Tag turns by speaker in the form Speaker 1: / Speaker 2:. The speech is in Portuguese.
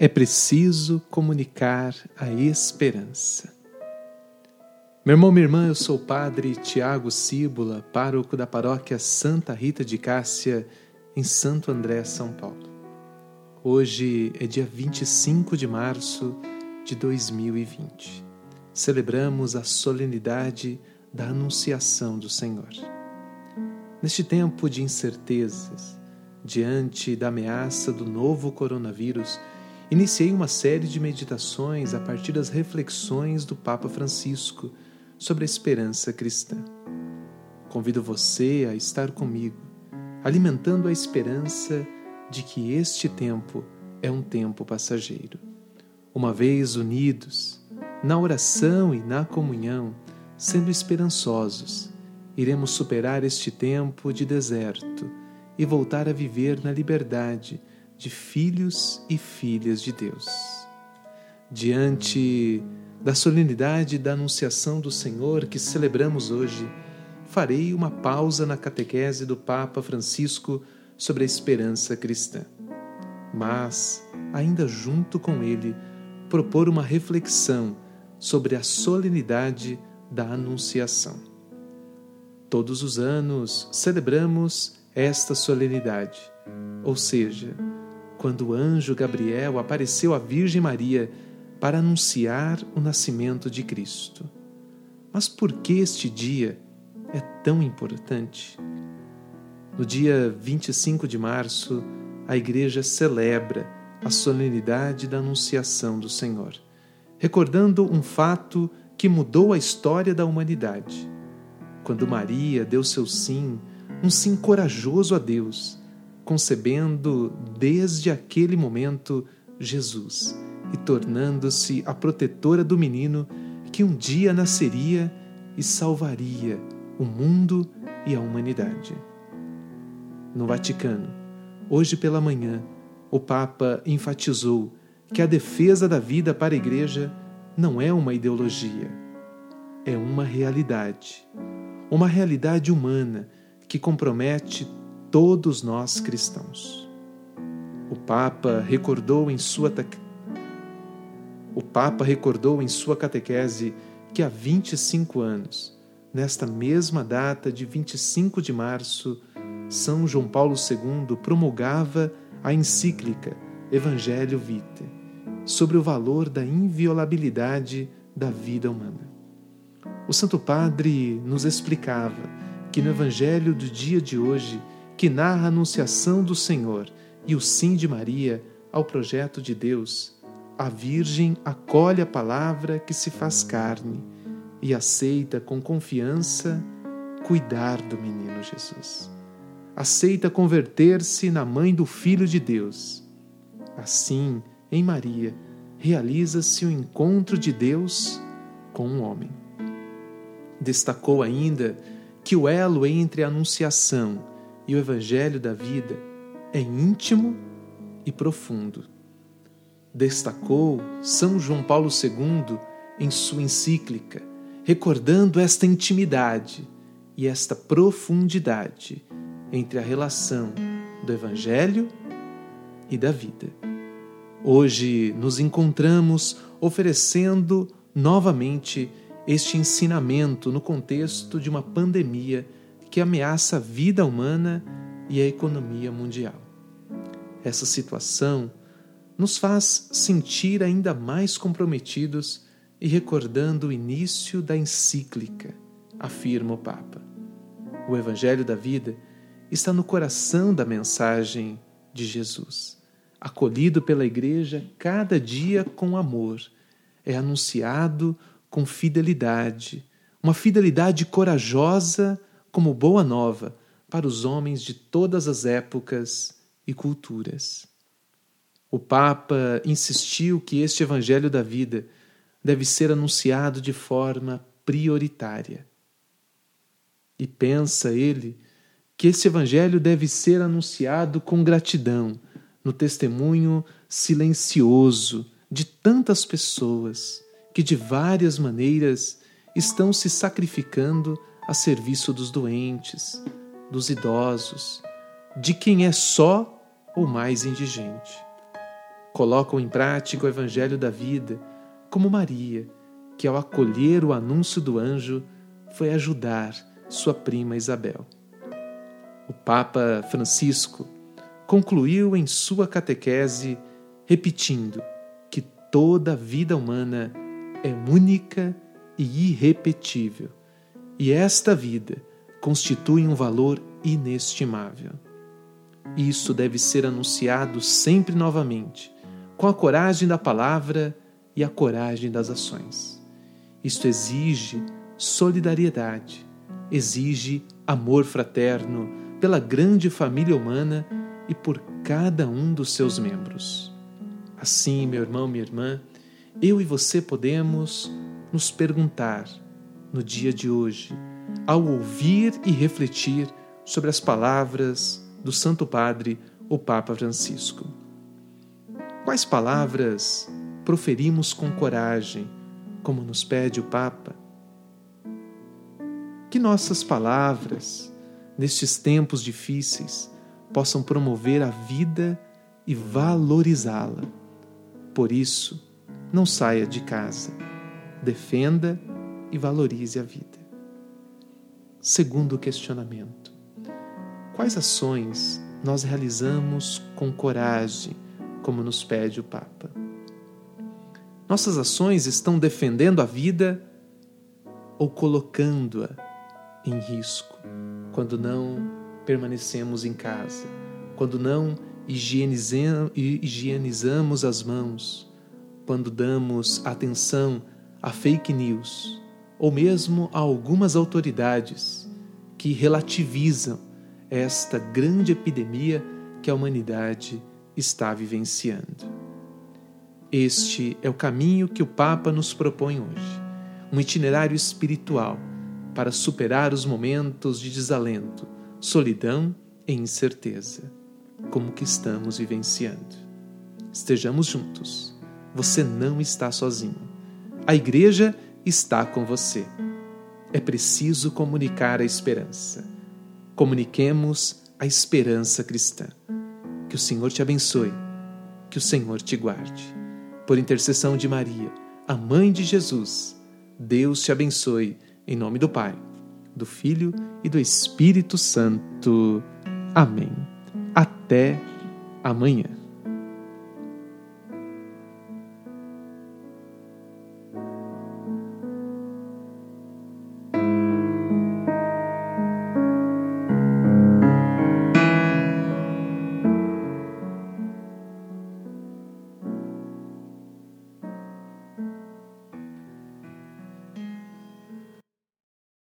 Speaker 1: É preciso comunicar a esperança. Meu irmão, minha irmã, eu sou o padre Tiago Cíbula, pároco da paróquia Santa Rita de Cássia, em Santo André, São Paulo. Hoje é dia 25 de março de 2020. Celebramos a solenidade da Anunciação do Senhor. Neste tempo de incertezas, diante da ameaça do novo coronavírus, iniciei uma série de meditações a partir das reflexões do Papa Francisco sobre a esperança cristã. Convido você a estar comigo, alimentando a esperança de que este tempo é um tempo passageiro. Uma vez unidos, na oração e na comunhão, sendo esperançosos, iremos superar este tempo de deserto e voltar a viver na liberdade de filhos e filhas de Deus. Diante da solenidade da Anunciação do Senhor que celebramos hoje, farei uma pausa na catequese do Papa Francisco sobre a esperança cristã. Mas, ainda junto com ele, propor uma reflexão sobre a solenidade da Anunciação. Todos os anos celebramos esta solenidade, ou seja, quando o anjo Gabriel apareceu à Virgem Maria para anunciar o nascimento de Cristo. Mas por que este dia é tão importante? No dia 25 de março, a Igreja celebra a solenidade da Anunciação do Senhor, recordando um fato que mudou a história da humanidade. Quando Maria deu seu sim, um sim corajoso a Deus, concebendo desde aquele momento Jesus e tornando-se a protetora do menino que um dia nasceria e salvaria o mundo e a humanidade. No Vaticano, hoje pela manhã, o Papa enfatizou que a defesa da vida para a Igreja não é uma ideologia, é uma realidade. Uma realidade humana que compromete todos nós cristãos. O Papa recordou em sua o Papa recordou em sua catequese que há 25 anos, nesta mesma data de 25 de março, São João Paulo II promulgava a encíclica Evangelho Vitae sobre o valor da inviolabilidade da vida humana. O Santo Padre nos explicava que no Evangelho do dia de hoje que narra a anunciação do Senhor e o sim de Maria ao projeto de Deus, a Virgem acolhe a palavra que se faz carne e aceita com confiança cuidar do menino Jesus. Aceita converter-se na mãe do Filho de Deus. Assim, em Maria, realiza-se o encontro de Deus com o um homem. Destacou ainda que o elo entre a Anunciação e o Evangelho da vida é íntimo e profundo. Destacou São João Paulo II em sua encíclica, recordando esta intimidade e esta profundidade entre a relação do Evangelho e da vida. Hoje nos encontramos oferecendo novamente este ensinamento no contexto de uma pandemia que ameaça a vida humana e a economia mundial. Essa situação nos faz sentir ainda mais comprometidos e recordando o início da encíclica, afirma o Papa. O Evangelho da vida está no coração da mensagem de Jesus, acolhido pela Igreja cada dia com amor, é anunciado com fidelidade, uma fidelidade corajosa como boa nova para os homens de todas as épocas e culturas. O Papa insistiu que este Evangelho da vida deve ser anunciado de forma prioritária. E pensa ele que esse Evangelho deve ser anunciado com gratidão, no testemunho silencioso de tantas pessoas que, de várias maneiras, estão se sacrificando a serviço dos doentes, dos idosos, de quem é só ou mais indigente. Colocam em prática o Evangelho da vida, como Maria, que ao acolher o anúncio do anjo foi ajudar sua prima Isabel. O Papa Francisco concluiu em sua catequese repetindo que toda a vida humana é única e irrepetível, e esta vida constitui um valor inestimável. Isso deve ser anunciado sempre novamente, com a coragem da palavra e a coragem das ações. Isto exige solidariedade, exige amor fraterno pela grande família humana e por cada um dos seus membros. Assim, meu irmão, minha irmã, eu e você podemos nos perguntar no dia de hoje, ao ouvir e refletir sobre as palavras do Santo Padre, o Papa Francisco. Quais palavras proferimos com coragem, como nos pede o Papa? Que nossas palavras, nestes tempos difíceis, possam promover a vida e valorizá-la. Por isso, não saia de casa, defenda e valorize a vida. Segundo questionamento: quais ações nós realizamos com coragem, como nos pede o Papa? Nossas ações estão defendendo a vida ou colocando-a em risco quando não permanecemos em casa, quando não higienizamos as mãos, quando damos atenção a fake news ou mesmo a algumas autoridades que relativizam esta grande epidemia que a humanidade está vivenciando. Este é o caminho que o Papa nos propõe hoje, um itinerário espiritual para superar os momentos de desalento, solidão e incerteza, como que estamos vivenciando. Estejamos juntos. Você não está sozinho. A igreja está com você. É preciso comunicar a esperança. Comuniquemos a esperança cristã. Que o Senhor te abençoe. Que o Senhor te guarde. Por intercessão de Maria, a mãe de Jesus, Deus te abençoe. Em nome do Pai, do Filho e do Espírito Santo. Amém. Até amanhã.